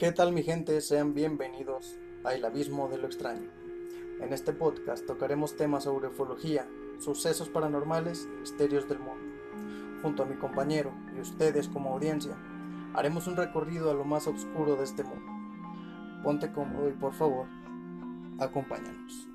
¿Qué tal mi gente? Sean bienvenidos a El Abismo de lo Extraño. En este podcast tocaremos temas sobre ufología, sucesos paranormales y misterios del mundo. Junto a mi compañero y ustedes como audiencia, haremos un recorrido a lo más oscuro de este mundo. Ponte cómodo y por favor, acompáñanos.